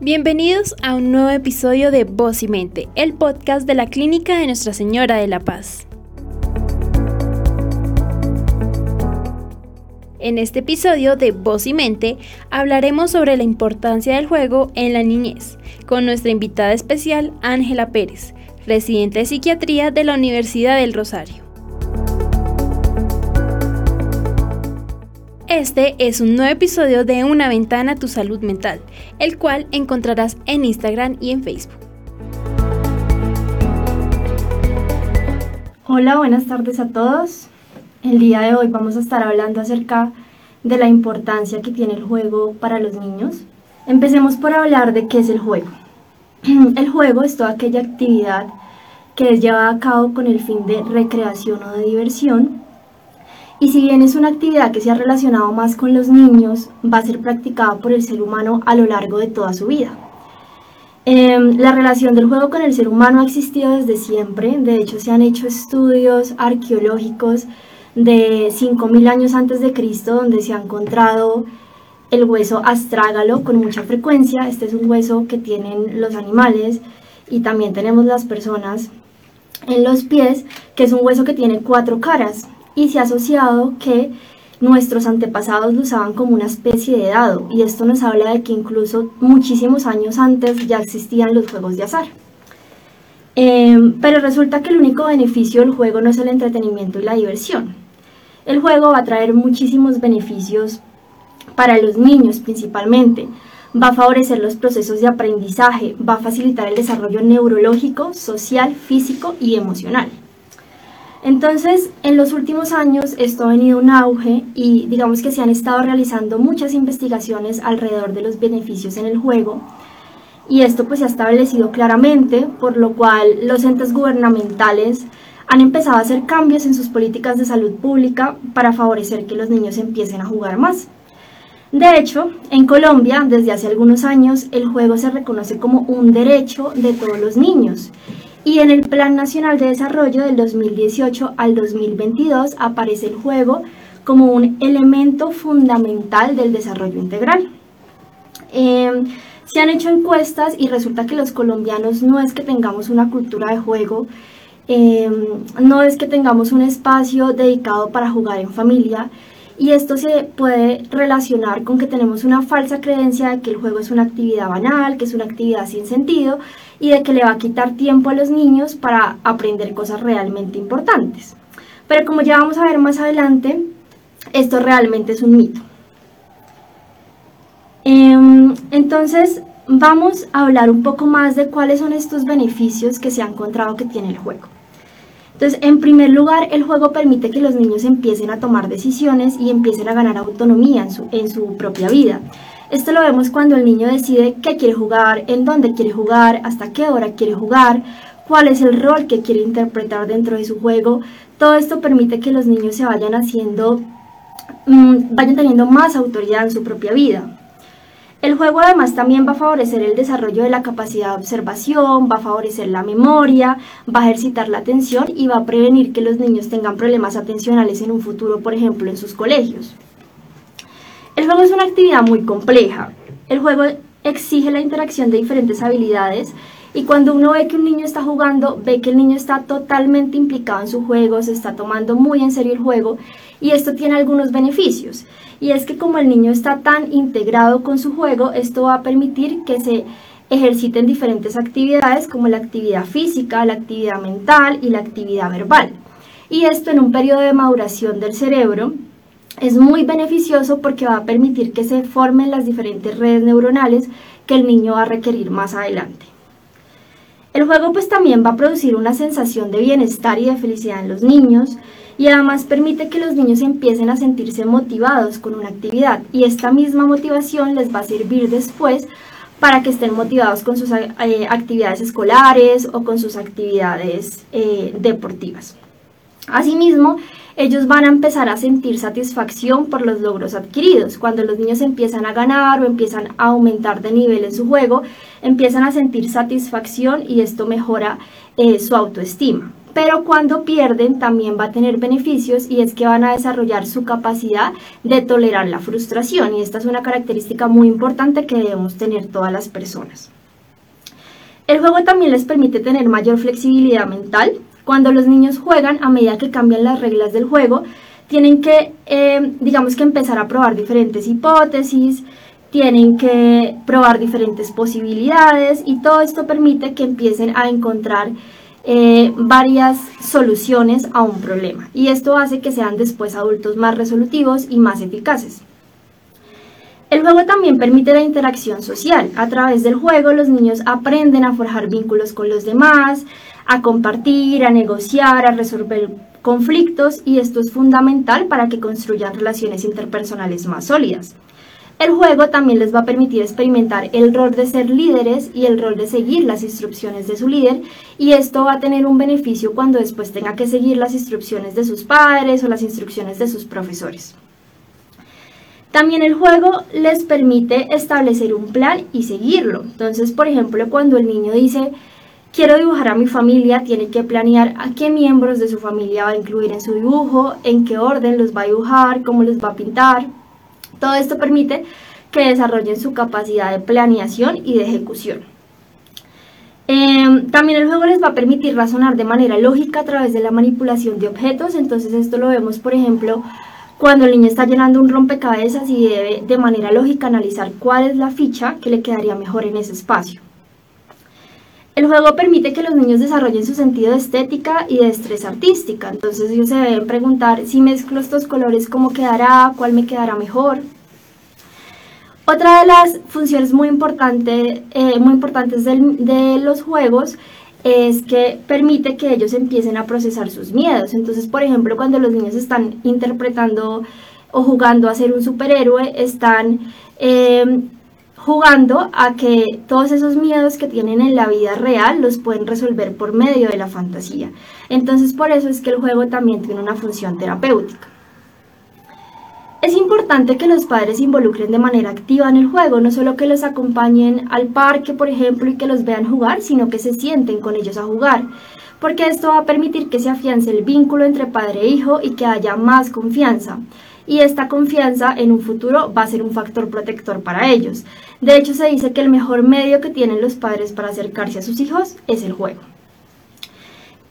Bienvenidos a un nuevo episodio de Voz y Mente, el podcast de la Clínica de Nuestra Señora de la Paz. En este episodio de Voz y Mente hablaremos sobre la importancia del juego en la niñez, con nuestra invitada especial Ángela Pérez, residente de psiquiatría de la Universidad del Rosario. Este es un nuevo episodio de Una ventana a tu salud mental, el cual encontrarás en Instagram y en Facebook. Hola, buenas tardes a todos. El día de hoy vamos a estar hablando acerca de la importancia que tiene el juego para los niños. Empecemos por hablar de qué es el juego. El juego es toda aquella actividad que es llevada a cabo con el fin de recreación o de diversión y si bien es una actividad que se ha relacionado más con los niños, va a ser practicada por el ser humano a lo largo de toda su vida. Em, la relación del juego con el ser humano ha existido desde siempre, de hecho se han hecho estudios arqueológicos de 5.000 años antes de Cristo donde se ha encontrado el hueso astrágalo con mucha frecuencia, este es un hueso que tienen los animales y también tenemos las personas en los pies, que es un hueso que tiene cuatro caras, y se ha asociado que nuestros antepasados lo usaban como una especie de dado y esto nos habla de que incluso muchísimos años antes ya existían los juegos de azar. Em, pero resulta que el único beneficio del juego no es el entretenimiento y la diversión. El juego va a traer muchísimos beneficios para los niños principalmente. Va a favorecer los procesos de aprendizaje, va a facilitar el desarrollo neurológico, social, físico y emocional. Entonces, en los últimos años esto ha venido un auge y digamos que se han estado realizando muchas investigaciones alrededor de los beneficios en el juego. Y esto pues se ha establecido claramente, por lo cual los entes gubernamentales han empezado a hacer cambios en sus políticas de salud pública para favorecer que los niños empiecen a jugar más. De hecho, en Colombia, desde hace algunos años, el juego se reconoce como un derecho de todos los niños y en el Plan Nacional de Desarrollo del 2018 al 2022 aparece el juego como un elemento fundamental del desarrollo integral. Em, se han hecho encuestas y resulta que los colombianos no es que tengamos una cultura de juego, em, no es que tengamos un espacio dedicado para jugar en familia, y esto se puede relacionar con que tenemos una falsa creencia de que el juego es una actividad banal, que es una actividad sin sentido y de que le va a quitar tiempo a los niños para aprender cosas realmente importantes. Pero como ya vamos a ver más adelante, esto realmente es un mito. Em, entonces vamos a hablar un poco más de cuáles son estos beneficios que se ha encontrado que tiene el juego. Entonces, en primer lugar, el juego permite que los niños empiecen a tomar decisiones y empiecen a ganar autonomía en su, en su propia vida. Esto lo vemos cuando el niño decide qué quiere jugar, en dónde quiere jugar, hasta qué hora quiere jugar, cuál es el rol que quiere interpretar dentro de su juego. Todo esto permite que los niños se vayan haciendo, mm, vayan teniendo más autoridad en su propia vida. El juego además también va a favorecer el desarrollo de la capacidad de observación, va a favorecer la memoria, va a ejercitar la atención y va a prevenir que los niños tengan problemas atencionales en un futuro, por ejemplo, en sus colegios. El juego es una actividad muy compleja. El juego exige la interacción de diferentes habilidades y cuando uno ve que un niño está jugando, ve que el niño está totalmente implicado en su juego, se está tomando muy en serio el juego y esto tiene algunos beneficios. Y es que como el niño está tan integrado con su juego, esto va a permitir que se ejerciten diferentes actividades como la actividad física, la actividad mental y la actividad verbal. Y esto en un periodo de maduración del cerebro es muy beneficioso porque va a permitir que se formen las diferentes redes neuronales que el niño va a requerir más adelante. El juego pues también va a producir una sensación de bienestar y de felicidad en los niños, y además permite que los niños empiecen a sentirse motivados con una actividad y esta misma motivación les va a servir después para que estén motivados con sus eh, actividades escolares o con sus actividades eh, deportivas. Asimismo, ellos van a empezar a sentir satisfacción por los logros adquiridos. Cuando los niños empiezan a ganar o empiezan a aumentar de nivel en su juego, empiezan a sentir satisfacción y esto mejora eh, su autoestima. pero cuando pierden también va a tener beneficios y es que van a desarrollar su capacidad de tolerar la frustración y esta es una característica muy importante que debemos tener todas las personas. El juego también les permite tener mayor flexibilidad mental. Cuando los niños juegan, a medida que cambian las reglas del juego, tienen que, eh, digamos que empezar a probar diferentes hipótesis, tienen que probar diferentes posibilidades y todo esto permite que empiecen a encontrar eh, varias soluciones a un problema y esto hace que sean después adultos más resolutivos y más eficaces. El juego también permite la interacción social. A través del juego los niños aprenden a forjar vínculos con los demás, a compartir, a negociar, a resolver conflictos y esto es fundamental para que construyan relaciones interpersonales más sólidas. El juego también les va a permitir experimentar el rol de ser líderes y el rol de seguir las instrucciones de su líder y esto va a tener un beneficio cuando después tenga que seguir las instrucciones de sus padres o las instrucciones de sus profesores. También el juego les permite establecer un plan y seguirlo. Entonces, por ejemplo, cuando el niño dice, quiero dibujar a mi familia, tiene que planear a qué miembros de su familia va a incluir en su dibujo, en qué orden los va a dibujar, cómo los va a pintar. Todo esto permite que desarrollen su capacidad de planeación y de ejecución. Em, también el juego les va a permitir razonar de manera lógica a través de la manipulación de objetos, entonces esto lo vemos por ejemplo cuando el niño está llenando un rompecabezas y debe de manera lógica analizar cuál es la ficha que le quedaría mejor en ese espacio. El juego permite que los niños desarrollen su sentido de estética y de destreza artística. Entonces ellos se deben preguntar si mezclo estos colores, cómo quedará, cuál me quedará mejor. Otra de las funciones muy, importante, eh, muy importantes de los juegos es que permite que ellos empiecen a procesar sus miedos. Entonces, por ejemplo, cuando los niños están interpretando o jugando a ser un superhéroe, están eh, jugando a que todos esos miedos que tienen en la vida real los pueden resolver por medio de la fantasía. Entonces por eso es que el juego también tiene una función terapéutica. Es importante que los padres se involucren de manera activa en el juego, no solo que los acompañen al parque, por ejemplo, y que los vean jugar, sino que se sienten con ellos a jugar, porque esto va a permitir que se afiance el vínculo entre padre e hijo y que haya más confianza y esta confianza en un futuro va a ser un factor protector para ellos. De hecho, se dice que el mejor medio que tienen los padres para acercarse a sus hijos es el juego.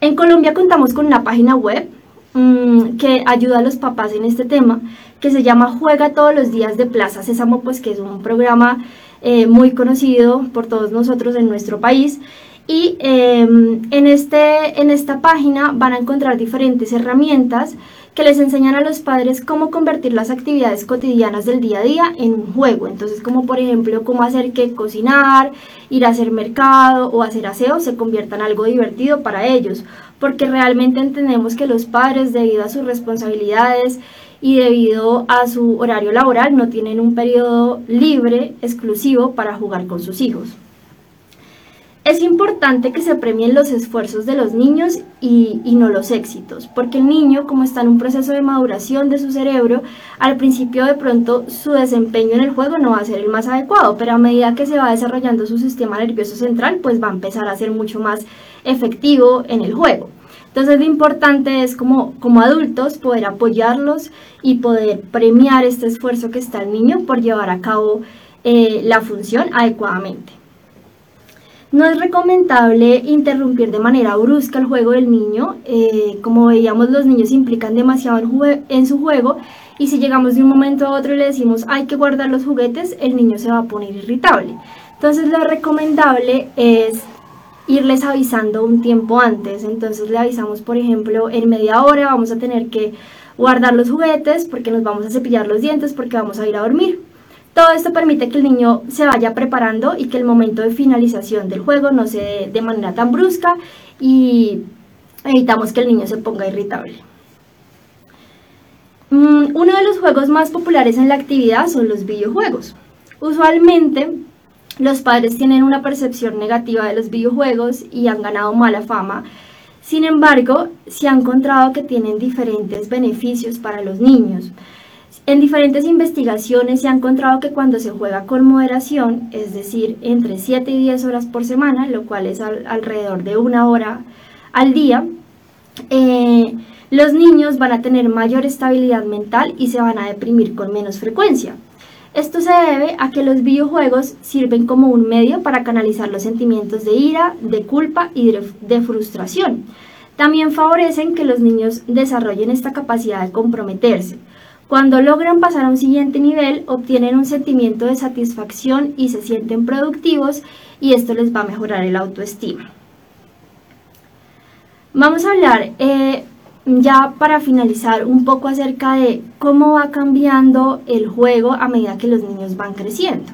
En Colombia contamos con una página web mm, que ayuda a los papás en este tema, que se llama Juega todos los días de Plaza Sésamo, pues que es un programa eh, muy conocido por todos nosotros en nuestro país. Y em, en, este, en esta página van a encontrar diferentes herramientas que les enseñan a los padres cómo convertir las actividades cotidianas del día a día en un juego. Entonces, como por ejemplo, cómo hacer que cocinar, ir a hacer mercado o hacer aseo se convierta en algo divertido para ellos, porque realmente entendemos que los padres, debido a sus responsabilidades y debido a su horario laboral, no tienen un periodo libre exclusivo para jugar con sus hijos. Es importante que se premien los esfuerzos de los niños y, no los éxitos, porque el niño, como está en un proceso de maduración de su cerebro, al principio de pronto su desempeño en el juego no va a ser el más adecuado, pero a medida que se va desarrollando su sistema nervioso central, pues va a empezar a ser mucho más efectivo en el juego. Entonces lo importante es como, como adultos poder apoyarlos y poder premiar este esfuerzo que está el niño por llevar a cabo eh, la función adecuadamente. No es recomendable interrumpir de manera brusca el juego del niño. Eh, como veíamos, los niños implican demasiado en, su juego y si llegamos de un momento a otro y le decimos hay que guardar los juguetes, el niño se va a poner irritable. Entonces lo recomendable es irles avisando un tiempo antes. Entonces le avisamos, por ejemplo, en media hora vamos a tener que guardar los juguetes porque nos vamos a cepillar los dientes porque vamos a ir a dormir. Todo esto permite que el niño se vaya preparando y que el momento de finalización del juego no se de manera tan brusca y evitamos que el niño se ponga irritable. Mm, uno de los juegos más populares en la actividad son los videojuegos. Usualmente los padres tienen una percepción negativa de los videojuegos y han ganado mala fama. Sin embargo, se ha encontrado que tienen diferentes beneficios para los niños. En diferentes investigaciones se ha encontrado que cuando se juega con moderación, es decir, entre 7 y 10 horas por semana, lo cual es alrededor de una hora al día, eh, los niños van a tener mayor estabilidad mental y se van a deprimir con menos frecuencia. Esto se debe a que los videojuegos sirven como un medio para canalizar los sentimientos de ira, de culpa y de, frustración. También favorecen que los niños desarrollen esta capacidad de comprometerse. Cuando logran pasar a un siguiente nivel, obtienen un sentimiento de satisfacción y se sienten productivos y esto les va a mejorar el autoestima. Vamos a hablar eh, ya para finalizar un poco acerca de cómo va cambiando el juego a medida que los niños van creciendo.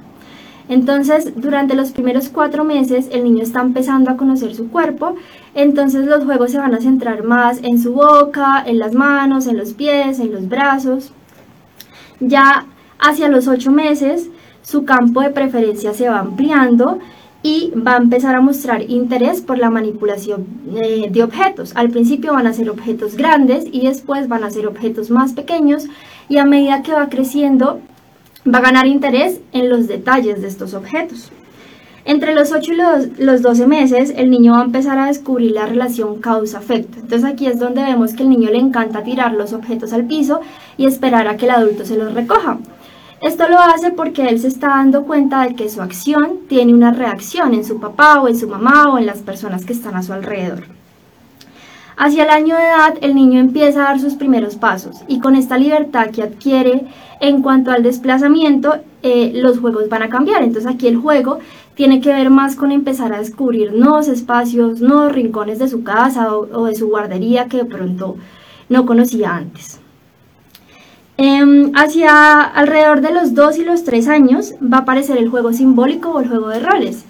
Entonces, durante los primeros cuatro meses, el niño está empezando a conocer su cuerpo, entonces los juegos se van a centrar más en su boca, en las manos, en los pies, en los brazos. Ya hacia los ocho meses, su campo de preferencia se va ampliando y va a empezar a mostrar interés por la manipulación eh, de objetos. Al principio van a ser objetos grandes y después van a ser objetos más pequeños y a medida que va creciendo va a ganar interés en los detalles de estos objetos. Entre los 8 y los, los 12 meses, el niño va a empezar a descubrir la relación causa-efecto. Entonces aquí es donde vemos que el niño le encanta tirar los objetos al piso y esperar a que el adulto se los recoja. Esto lo hace porque él se está dando cuenta de que su acción tiene una reacción en su papá o en su mamá o en las personas que están a su alrededor. Hacia el año de edad, el niño empieza a dar sus primeros pasos y con esta libertad que adquiere en cuanto al desplazamiento, eh, los juegos van a cambiar. Entonces aquí el juego tiene que ver más con empezar a descubrir nuevos espacios, nuevos rincones de su casa o de su guardería que de pronto no conocía antes. Em, hacia alrededor de los 2 y los 3 años va a aparecer el juego simbólico o el juego de roles.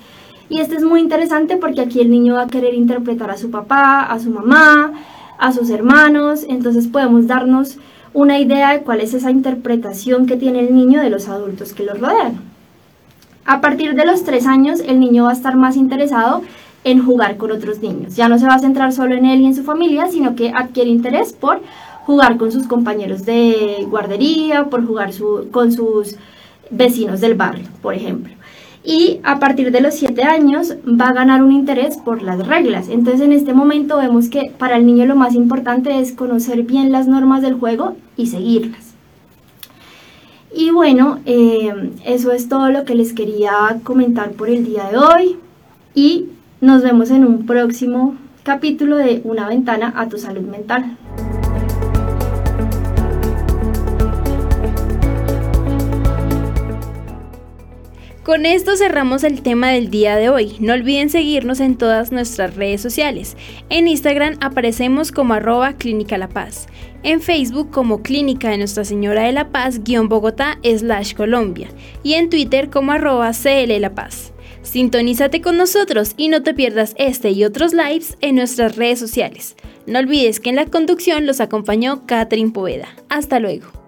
Y este es muy interesante porque aquí el niño va a querer interpretar a su papá, a su mamá, a sus hermanos. Entonces podemos darnos una idea de cuál es esa interpretación que tiene el niño de los adultos que lo rodean. A partir de los 3 años el niño va a estar más interesado en jugar con otros niños. Ya no se va a centrar solo en él y en su familia, sino que adquiere interés por jugar con sus compañeros de guardería, por jugar con sus vecinos del barrio, por ejemplo. Y a partir de los 7 años va a ganar un interés por las reglas. Entonces en este momento vemos que para el niño lo más importante es conocer bien las normas del juego y seguirlas. Y bueno, eh, eso es todo lo que les quería comentar por el día de hoy. Y nos vemos en un próximo capítulo de Una ventana a tu salud mental. Con esto cerramos el tema del día de hoy. No olviden seguirnos en todas nuestras redes sociales. En Instagram aparecemos como arroba Clínica La Paz. En Facebook como Clínica de Nuestra Señora de la Paz Bogotá slash Colombia. Y en Twitter como arroba CL La Paz. Sintonízate con nosotros y no te pierdas este y otros lives en nuestras redes sociales. No olvides que en la conducción los acompañó Catherine Poveda. Hasta luego.